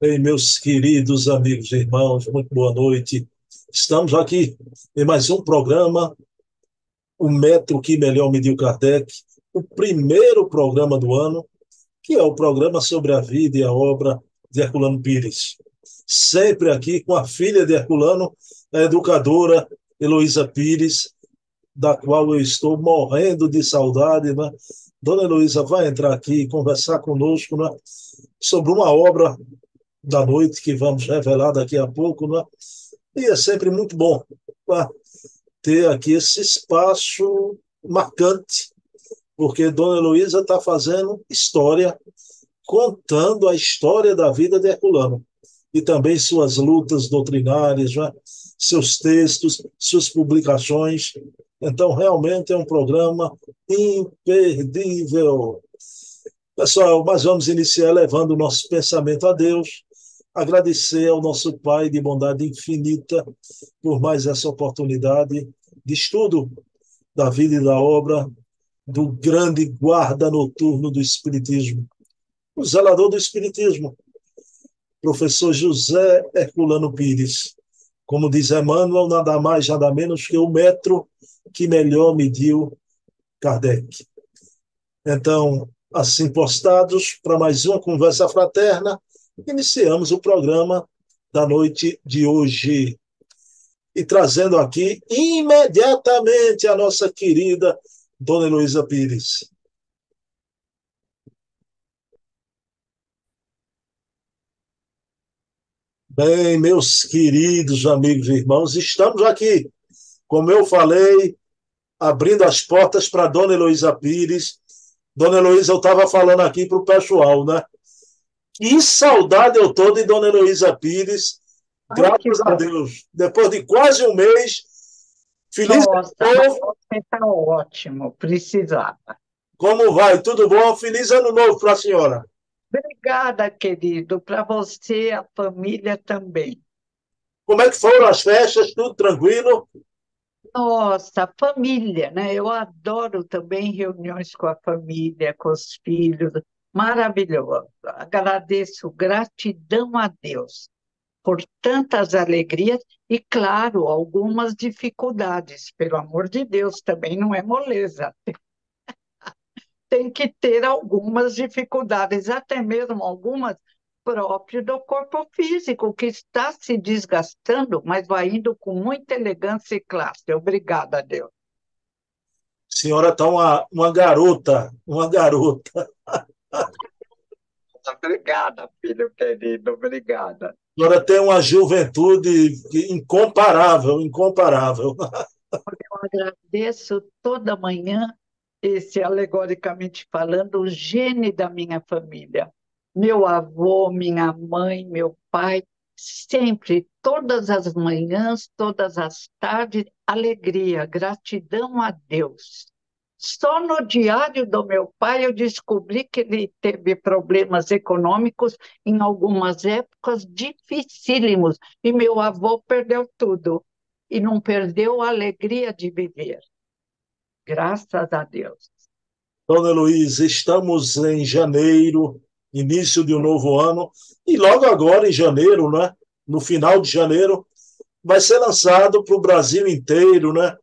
Bem, meus queridos amigos e irmãos, muito boa noite. Estamos aqui em mais um programa, O Metro que Melhor Mediu Kardec, o primeiro programa do ano, que é o programa sobre a vida e a obra de Herculano Pires. Sempre aqui com a filha de Herculano, a educadora Heloísa Pires, da qual eu estou morrendo de saudade. Né? Dona Heloísa vai entrar aqui e conversar conosco né? sobre uma obra da noite que vamos revelar daqui a pouco, né? E é sempre muito bom né? ter aqui esse espaço marcante, porque Dona Heloísa está fazendo história, contando a história da vida de Herculano e também suas lutas doutrinárias, né? seus textos, suas publicações. Então, realmente é um programa imperdível. Pessoal, mas vamos iniciar levando o nosso pensamento a Deus, agradecer ao nosso Pai de bondade infinita por mais essa oportunidade de estudo da vida e da obra do grande guarda noturno do Espiritismo, o zelador do Espiritismo, professor José Herculano Pires. Como diz Emmanuel, nada mais, nada menos que o metro que melhor mediu Kardec. Então, assim postados, para mais uma conversa fraterna, iniciamos o programa da noite de hoje. E trazendo aqui imediatamente a nossa querida Dona Heloísa Pires. Bem, meus queridos amigos e irmãos, estamos aqui, como eu falei, abrindo as portas para Dona Heloísa Pires. Dona Heloísa, eu estava falando aqui para o pessoal, né? Que saudade eu estou de Dona Heloísa Pires, graças a Deus. Depois de quase um mês, feliz Nossa, ano novo. Você está ótimo, precisava. Como vai? Tudo bom? Feliz ano novo para a senhora. Obrigada, querido. Para você, a família também. Como é que foram as festas? Tudo tranquilo? Nossa, família, né? Eu adoro também reuniões com a família, com os filhos. Maravilhoso. Agradeço, gratidão a Deus por tantas alegrias e, claro, algumas dificuldades. Pelo amor de Deus, também não é moleza tem que ter algumas dificuldades, até mesmo algumas próprias do corpo físico, que está se desgastando, mas vai indo com muita elegância e classe. Obrigada, Deus. Senhora está uma, uma garota, uma garota. Obrigada, filho querido, obrigada. A senhora tem uma juventude incomparável, incomparável. Eu agradeço toda manhã esse, alegoricamente falando, o gene da minha família. Meu avô, minha mãe, meu pai, sempre, todas as manhãs, todas as tardes, alegria, gratidão a Deus. Só no diário do meu pai eu descobri que ele teve problemas econômicos em algumas épocas dificílimos e meu avô perdeu tudo e não perdeu a alegria de viver. Graças a Deus. Dona Luiz, estamos em janeiro, início de um novo ano, e logo agora, em janeiro, né, no final de janeiro, vai ser lançado para o Brasil inteiro né,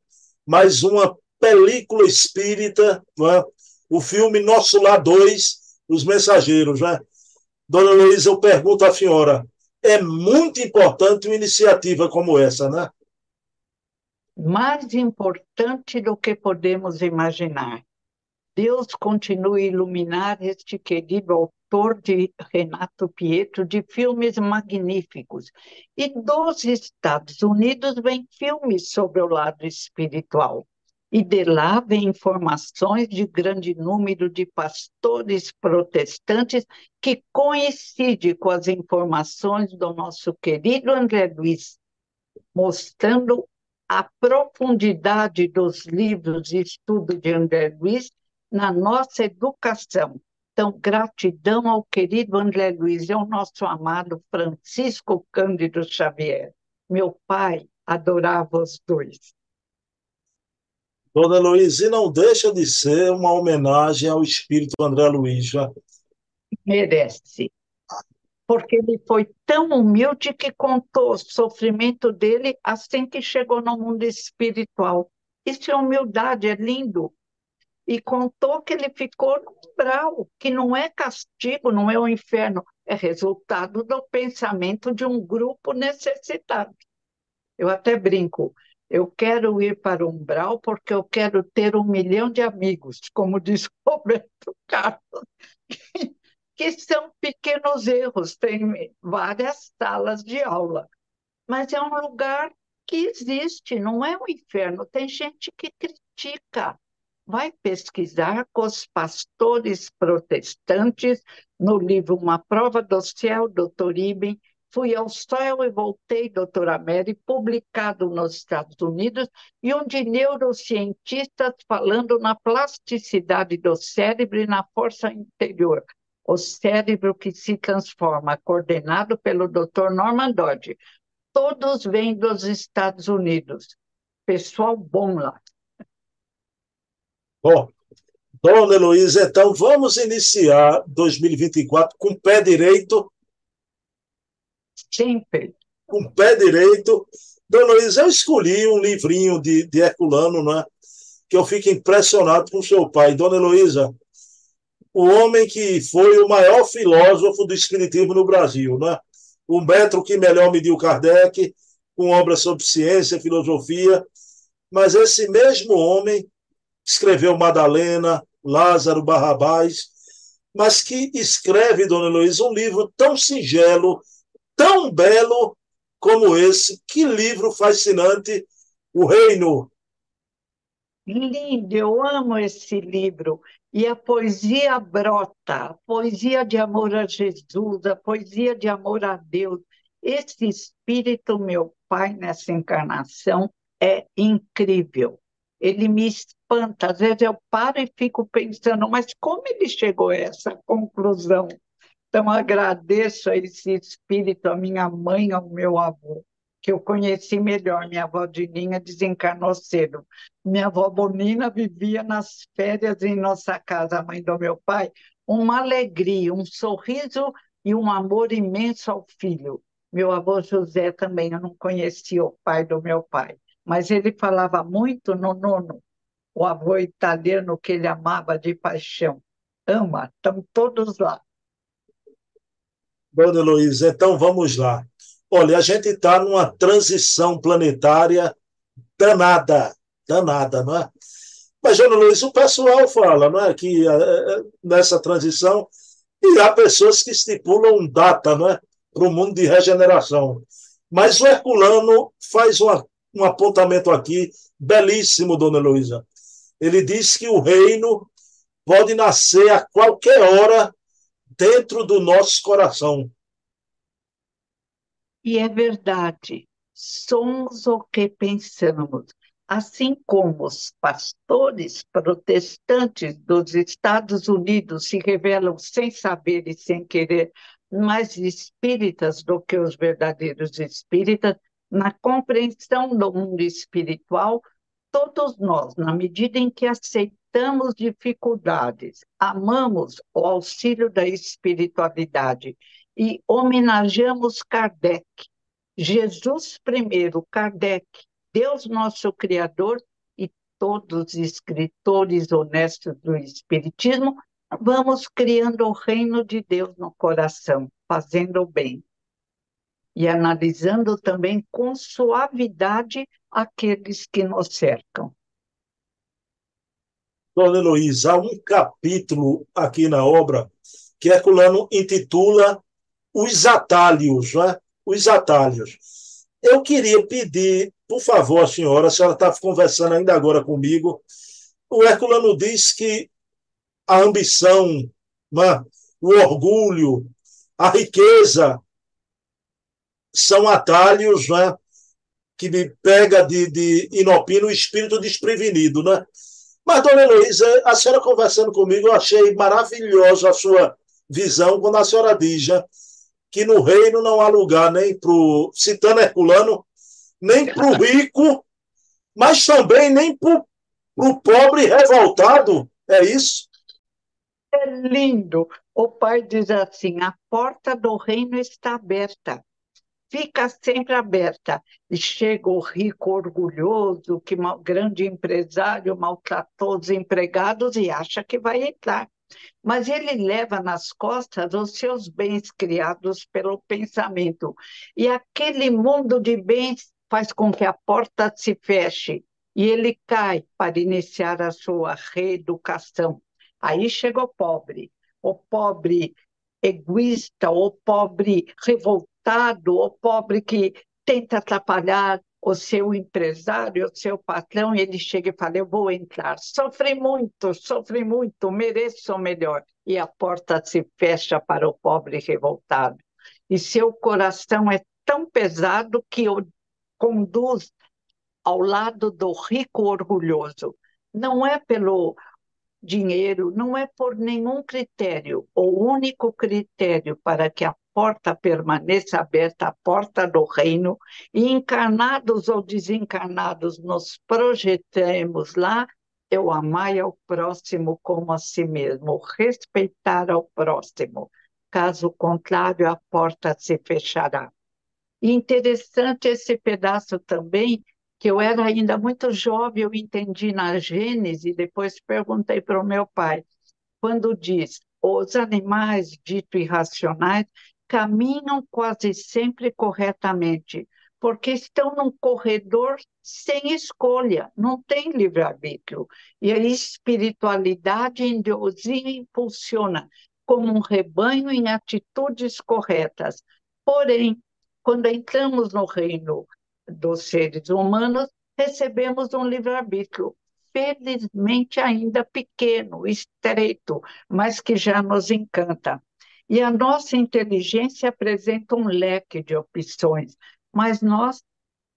mais uma película espírita, né, o filme Nosso Lá 2, Os Mensageiros. Né? Dona Luiz, eu pergunto à senhora, é muito importante uma iniciativa como essa, né? mais importante do que podemos imaginar. Deus continue a iluminar este querido autor de Renato Pietro de filmes magníficos. E dos Estados Unidos vem filmes sobre o lado espiritual. E de lá vem informações de grande número de pastores protestantes que coincide com as informações do nosso querido André Luiz, mostrando a profundidade dos livros de estudo de André Luiz na nossa educação. Então, gratidão ao querido André Luiz e ao nosso amado Francisco Cândido Xavier. Meu pai adorava os dois. Dona Luiz, e não deixa de ser uma homenagem ao espírito André Luiz, já? Merece. porque ele foi tão humilde que contou o sofrimento dele assim que chegou no mundo espiritual. Isso é humildade, é lindo. E contou que ele ficou no umbral, que não é castigo, não é o inferno, é resultado do pensamento de um grupo necessitado. Eu até brinco, eu quero ir para o umbral porque eu quero ter um milhão de amigos, como diz Roberto Carlos, que são pequenos erros, tem várias salas de aula, mas é um lugar que existe, não é um inferno. Tem gente que critica. Vai pesquisar com os pastores protestantes no livro Uma Prova do Céu, doutor Iben, Fui ao Céu e Voltei, doutora Mary, publicado nos Estados Unidos, e onde neurocientistas falando na plasticidade do cérebro e na força interior. O cérebro que se transforma, coordenado pelo Dr. Norman Dodge. Todos vêm dos Estados Unidos. Pessoal bom lá. Bom, Dona Heloísa, então vamos iniciar 2024 com o pé direito Sempre. Com o pé direito. Dona Luiz, eu escolhi um livrinho de, de Herculano, né? que eu fico impressionado com seu pai. Dona Heloísa, o homem que foi o maior filósofo do Espiritismo no Brasil, né? o metro que melhor mediu Kardec, com obras sobre ciência, filosofia, mas esse mesmo homem escreveu Madalena, Lázaro, Barrabás, mas que escreve, Dona Heloísa, um livro tão singelo, tão belo como esse. Que livro fascinante! O Reino. Lindo, eu amo esse livro. E a poesia brota, a poesia de amor a Jesus, a poesia de amor a Deus. Esse espírito, meu pai, nessa encarnação, é incrível. Ele me espanta. Às vezes eu paro e fico pensando, mas como ele chegou a essa conclusão? Então, agradeço a esse espírito, a minha mãe, ao meu avô, que eu conheci melhor. Minha avó Dininha desencarnou cedo. Minha avó Bonina vivia nas férias em nossa casa, a mãe do meu pai. Uma alegria, um sorriso e um amor imenso ao filho. Meu avô José também, eu não conhecia o pai do meu pai, mas ele falava muito no nono, o avô italiano que ele amava de paixão. Ama, estão todos lá. Dona Heloísa, então vamos lá. Olha, a gente está numa transição planetária danada, danada, não é? Mas, Dona Heloísa, o pessoal fala não é, que é, nessa transição e há pessoas que estipulam data não é, para o mundo de regeneração. Mas o Herculano faz uma, um apontamento aqui belíssimo, Dona Heloísa. Ele diz que o reino pode nascer a qualquer hora dentro do nosso coração. E é verdade, somos o que pensamos. Assim como os pastores protestantes dos Estados Unidos se revelam sem saber e sem querer mais espíritas do que os verdadeiros espíritas, na compreensão do mundo espiritual, todos nós, na medida em que aceitamos enfrentamos dificuldades, amamos o auxílio da espiritualidade e homenageamos Kardec. Jesus primeiro, Kardec, Deus nosso Criador e todos os escritores honestos do Espiritismo, vamos criando o reino de Deus no coração, fazendo o bem. E analisando também com suavidade aqueles que nos cercam. Dona Heloísa, há um capítulo aqui na obra que Herculano intitula Os Atalhos, né? Os Atalhos. Eu queria pedir, por favor, a senhora, a senhora está conversando ainda agora comigo, o Herculano diz que a ambição, né? o orgulho, a riqueza são atalhos né? que me pega de, de inopino o espírito desprevenido, né? Mas, dona Heloísa, a senhora conversando comigo, eu achei maravilhosa a sua visão quando a senhora diz né, que no reino não há lugar nem para o citano Herculano, nem para o rico, mas também nem para o pobre revoltado. É isso? É lindo. o pai diz assim: a porta do reino está aberta, fica sempre aberta. E chega o rico orgulhoso, que mal, grande empresário maltratou os empregados e acha que vai entrar. Mas ele leva nas costas os seus bens criados pelo pensamento. E aquele mundo de bens faz com que a porta se feche e ele cai para iniciar a sua reeducação. Aí chega o pobre, o pobre egoísta, o pobre revoltado, o pobre que tenta atrapalhar o seu empresário, o seu patrão, e ele chega e fala: Eu vou entrar. Sofri muito, sofri muito, mereço o melhor. E a porta se fecha para o pobre revoltado. E seu coração é tão pesado que o conduz ao lado do rico orgulhoso. Não é pelo dinheiro, não é por nenhum critério. O único critério para que a porta permaneça aberta, a porta do reino, e encarnados ou desencarnados nos projetemos lá, eu amar ao próximo como a si mesmo, respeitar ao próximo. Caso contrário, a porta se fechará. Interessante esse pedaço também, que eu era ainda muito jovem, eu entendi na Gênese, depois perguntei para o meu pai, quando diz, os animais dito irracionais caminham quase sempre corretamente, porque estão num corredor sem escolha, não tem livre-arbítrio. E a espiritualidade os impulsiona como um rebanho em atitudes corretas. Porém, quando entramos no reino dos seres humanos, recebemos um livre-arbítrio, felizmente ainda pequeno, estreito, mas que já nos encanta. E a nossa inteligência apresenta um leque de opções, mas nós,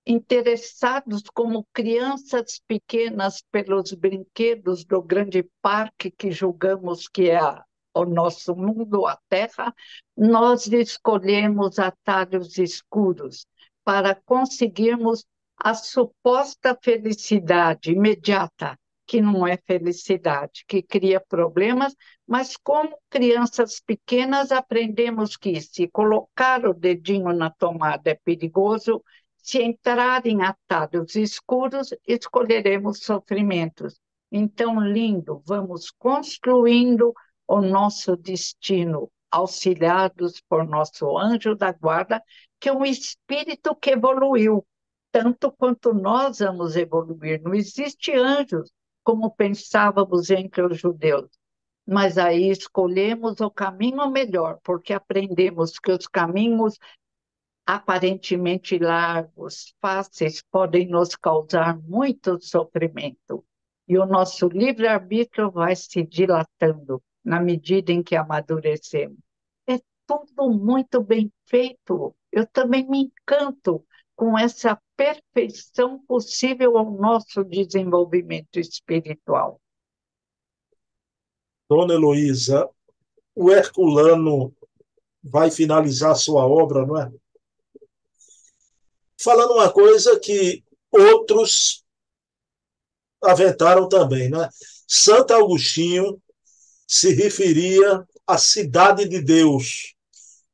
interessados como crianças pequenas pelos brinquedos do grande parque que julgamos que é a, o nosso mundo, a Terra, nós escolhemos atalhos escuros para conseguirmos a suposta felicidade imediata, que não é felicidade, que cria problemas, mas como crianças pequenas aprendemos que se colocar o dedinho na tomada é perigoso, se entrar em atalhos escuros, escolheremos sofrimentos. Então, lindo, vamos construindo o nosso destino, auxiliados por nosso anjo da guarda, que é um espírito que evoluiu, tanto quanto nós vamos evoluir. Não existe anjos como pensávamos entre os judeus. Mas aí escolhemos o caminho melhor, porque aprendemos que os caminhos aparentemente largos, fáceis, podem nos causar muito sofrimento. E o nosso livre-arbítrio vai se dilatando na medida em que amadurecemos. É tudo muito bem feito. Eu também me encanto com essa perfeição possível ao nosso desenvolvimento espiritual. Dona Heloísa, o Herculano vai finalizar sua obra, não é? Falando uma coisa que outros aventaram também, não é? Santo Agostinho se referia à cidade de Deus,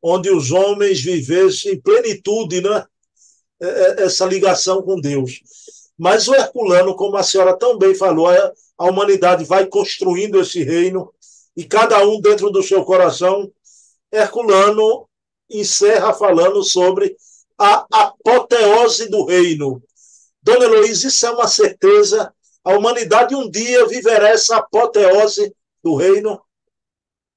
onde os homens vivessem em plenitude, né? essa ligação com Deus. Mas o Herculano, como a senhora também falou, a humanidade vai construindo esse reino e cada um dentro do seu coração. Herculano encerra falando sobre a apoteose do reino. Dona Heloísa, isso é uma certeza. A humanidade um dia viverá essa apoteose do reino?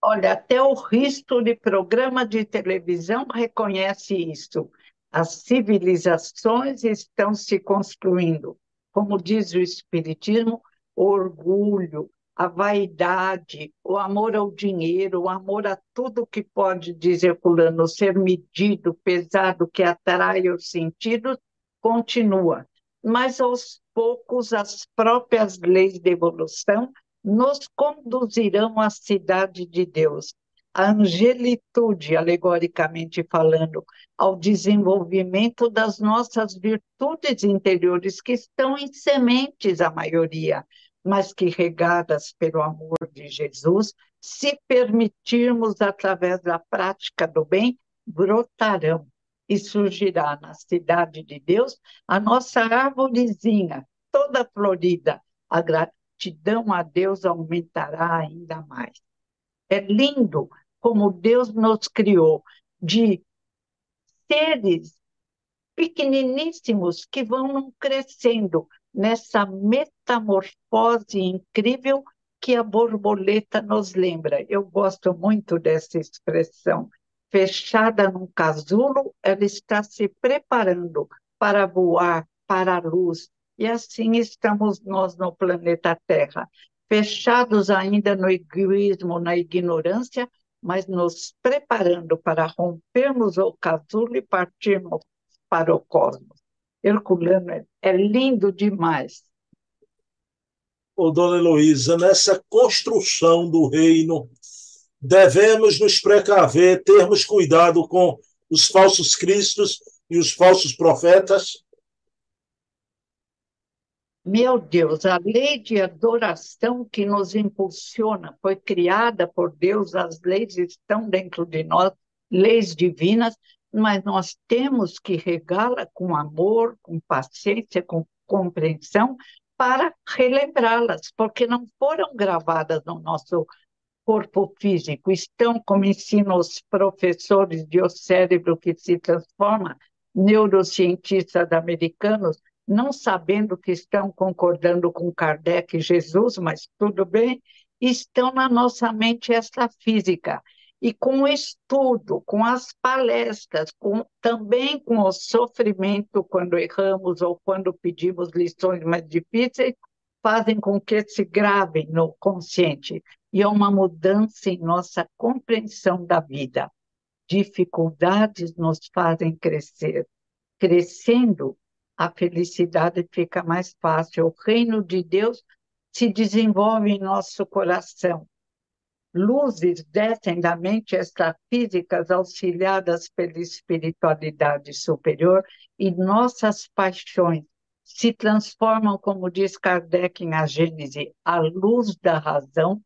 Olha, até o risco de programa de televisão reconhece isso. As civilizações estão se construindo. Como diz o Espiritismo, o orgulho, a vaidade, o amor ao dinheiro, o amor a tudo que pode, dizer fulano, ser medido, pesado, que atrai os sentidos, continua. Mas aos poucos as próprias leis de evolução nos conduzirão à cidade de Deus. A angelitude, alegoricamente falando, ao desenvolvimento das nossas virtudes interiores, que estão em sementes, a maioria, mas que regadas pelo amor de Jesus, se permitirmos através da prática do bem, brotarão e surgirá na cidade de Deus a nossa árvorezinha, toda florida. Gratidão a Deus aumentará ainda mais. É lindo como Deus nos criou de seres pequeniníssimos que vão crescendo nessa metamorfose incrível que a borboleta nos lembra. Eu gosto muito dessa expressão. Fechada num casulo, ela está se preparando para voar para a luz. E assim estamos nós no planeta Terra, fechados ainda no egoísmo, na ignorância, mas nos preparando para rompermos o casulo e partirmos para o cosmos. Herculano é, lindo demais. Ô, dona Heloísa, nessa construção do reino, devemos nos precaver, termos cuidado com os falsos cristos e os falsos profetas? Meu Deus, a lei de adoração que nos impulsiona foi criada por Deus, as leis estão dentro de nós, leis divinas, mas nós temos que regá-la com amor, com paciência, com compreensão, para relembrá-las, porque não foram gravadas no nosso corpo físico, estão, como ensinam os professores de O Cérebro que se Transforma, neurocientistas americanos, não sabendo que estão concordando com Kardec e Jesus, mas tudo bem, estão na nossa mente essa física. E com o estudo, com as palestras, com, também com o sofrimento quando erramos ou quando pedimos lições mais difíceis, fazem com que se gravem no consciente. E é uma mudança em nossa compreensão da vida. Dificuldades nos fazem crescer. Crescendo, a felicidade fica mais fácil. O reino de Deus se desenvolve em nosso coração. Luzes descem da mente extrafísicas auxiliadas pela espiritualidade superior e nossas paixões se transformam, como diz Kardec em A Gênese, a luz da razão.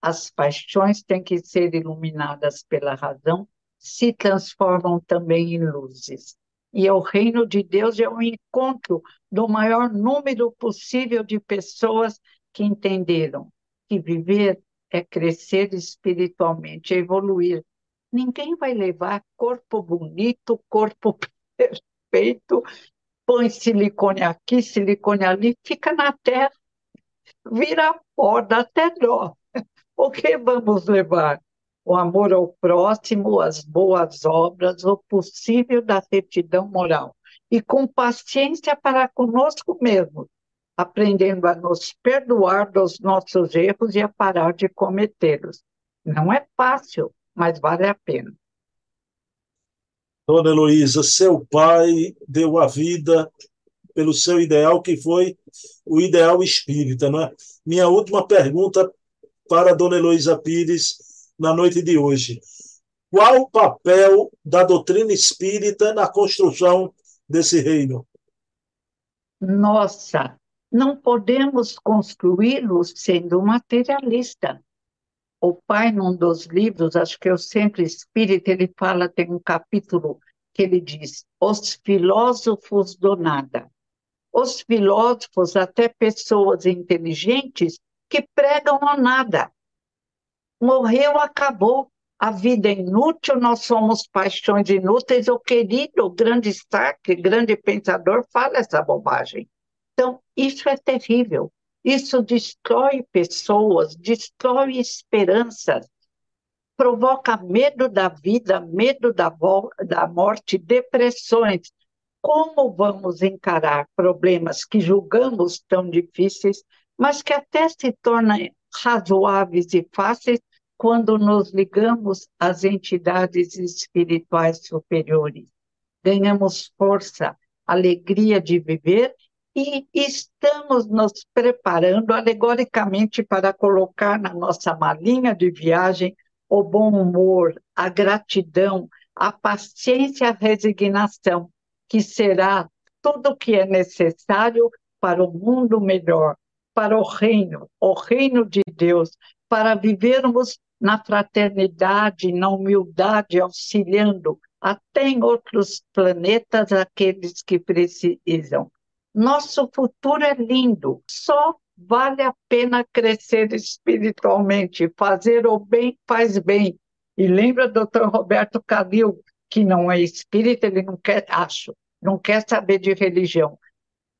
As paixões têm que ser iluminadas pela razão, se transformam também em luzes e é o reino de Deus é o encontro do maior número possível de pessoas que entenderam que viver é crescer espiritualmente, é evoluir. Ninguém vai levar corpo bonito, corpo perfeito, põe silicone aqui, silicone ali, fica na terra, vira pó, dá até dó. O que vamos levar? O amor ao próximo, as boas obras, o possível da retidão moral. E com paciência para conosco mesmo, aprendendo a nos perdoar dos nossos erros e a parar de cometê-los. Não é fácil, mas vale a pena. Dona Heloísa, seu pai deu a vida pelo seu ideal, que foi o ideal espírita, não é? Minha última pergunta para a Dona Heloísa Pires na noite de hoje. Qual o papel da doutrina espírita na construção desse reino? Nossa, não podemos construí-lo sendo materialista. O pai, num dos livros, acho que é o Centro Espírita, ele fala, tem um capítulo que ele diz: os filósofos do nada. Os filósofos, até pessoas inteligentes, que pregam a nada morreu, acabou. A vida é inútil, nós somos paixões inúteis. O querido grande Stark, grande pensador, fala essa bobagem. Então, isso é terrível. Isso destrói pessoas, destrói esperanças, provoca medo da vida, medo da, da morte, depressões. Como vamos encarar problemas que julgamos tão difíceis, mas que até se tornam razoáveis e fáceis quando nos ligamos às entidades espirituais superiores. Ganhamos força, alegria de viver e estamos nos preparando alegoricamente para colocar na nossa malinha de viagem o bom humor, a gratidão, a paciência, a resignação, que será tudo o que é necessário para o mundo melhor, para o reino, o reino de Deus, para vivermos na fraternidade, na humildade, auxiliando até em outros planetas aqueles que precisam. Nosso futuro é lindo, só vale a pena crescer espiritualmente, fazer o bem faz bem. E lembra, doutor Roberto Calil, que não é espírita, ele não quer, acho, não quer saber de religião.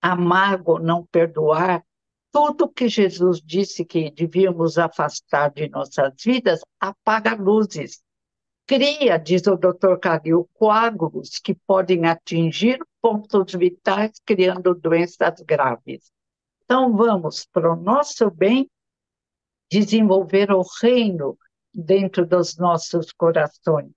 Amargo, não perdoar, tudo que Jesus disse que devíamos afastar de nossas vidas, apaga luzes. Cria, diz o Dr. Calil, coágulos que podem atingir pontos vitais, criando doenças graves. Então, vamos, para o nosso bem, desenvolver o reino dentro dos nossos corações.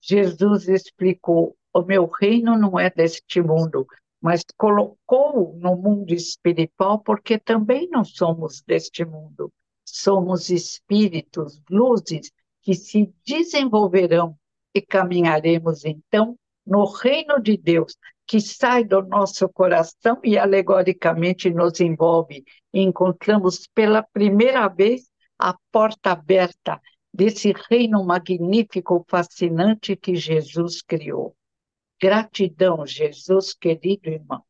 Jesus explicou: o meu reino não é deste mundo, mas colocou no mundo espiritual porque também não somos deste mundo. Somos espíritos, luzes que se desenvolverão e caminharemos então no reino de Deus, que sai do nosso coração e alegoricamente nos envolve. E encontramos pela primeira vez a porta aberta desse reino magnífico, fascinante que Jesus criou. Gratidão, Jesus, querido irmão.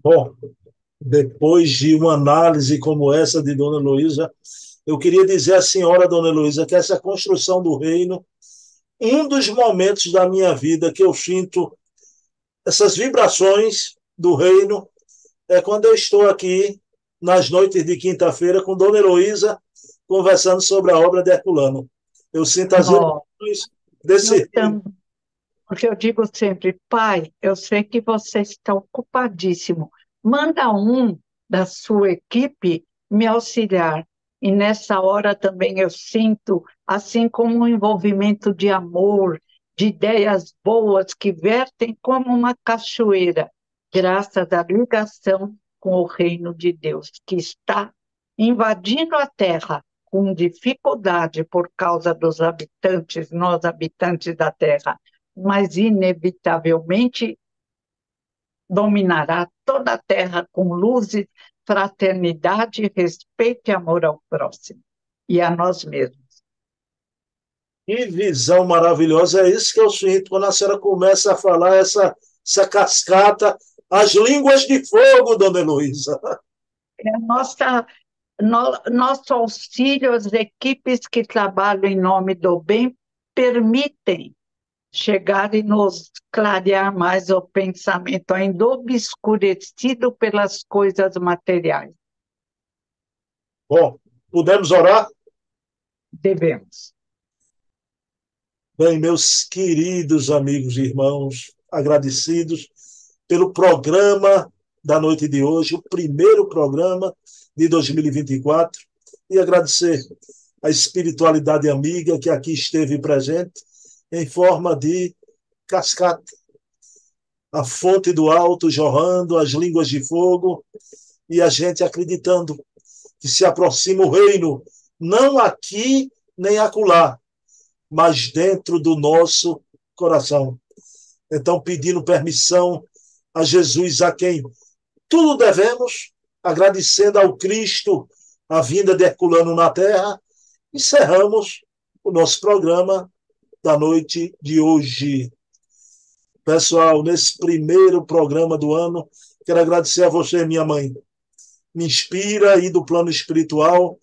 Bom, depois de uma análise como essa de Dona Luísa, eu queria dizer à senhora Dona Luísa que essa construção do reino, um dos momentos da minha vida que eu sinto essas vibrações do reino é quando eu estou aqui nas noites de quinta-feira com Dona Heloísa conversando sobre a obra de Herculano. Eu sinto as oh, vibrações desse reino. Porque eu digo sempre, pai, eu sei que você está ocupadíssimo. Manda um da sua equipe me auxiliar. E nessa hora também eu sinto, assim como um envolvimento de amor, de ideias boas que vertem como uma cachoeira, graças à ligação com o reino de Deus, que está invadindo a terra com dificuldade por causa dos habitantes, nós habitantes da terra, mas inevitavelmente dominará toda a terra com luzes, fraternidade, respeito e amor ao próximo e a nós mesmos. Que visão maravilhosa, é isso que eu sinto quando a senhora começa a falar essa, essa cascata, as línguas de fogo, dona Heloísa. É nossa, no, nosso auxílio às equipes que trabalham em nome do bem permitem chegar e nos clarear mais o pensamento, ainda obscurecido pelas coisas materiais. Bom, podemos orar? Devemos. Bem, meus queridos amigos e irmãos, agradecidos pelo programa da noite de hoje, o primeiro programa de 2024, e agradecer a espiritualidade amiga que aqui esteve presente em forma de cascata. A fonte do alto jorrando, as línguas de fogo, e a gente acreditando que se aproxima o reino, não aqui nem acolá, mas dentro do nosso coração. Então, pedindo permissão a Jesus, a quem tudo devemos, agradecendo ao Cristo a vinda de Herculano na Terra, encerramos o nosso programa da noite de hoje. Pessoal, nesse primeiro programa do ano, quero agradecer a você, minha mãe. Me inspira aí do plano espiritual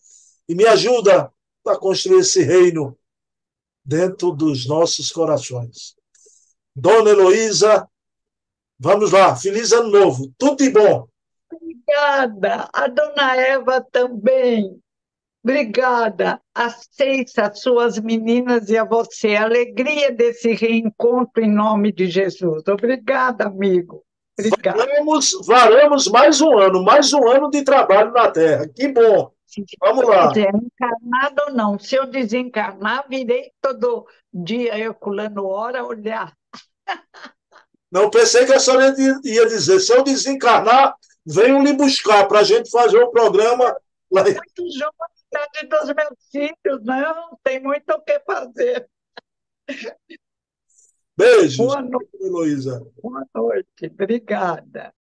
e me ajuda a construir esse reino dentro dos nossos corações. Dona Heloísa, vamos lá, feliz ano novo, tudo de bom. Obrigada, a dona Eva também. Obrigada a seis, as suas meninas e a você. A alegria desse reencontro em nome de Jesus. Obrigada, amigo. Obrigada. Varamos, varamos mais um ano, mais um ano de trabalho na Terra. Que bom. Vamos lá. É encarnado ou não. Se eu desencarnar, virei todo dia Herculano hora olhar. Não, pensei que a senhora ia dizer, se eu desencarnar, venham lhe buscar para a gente fazer o um programa lá. Muito jovem dos meus filhos, não, tem muito o que fazer. Beijos. Boa noite, Heloísa. Boa noite, obrigada.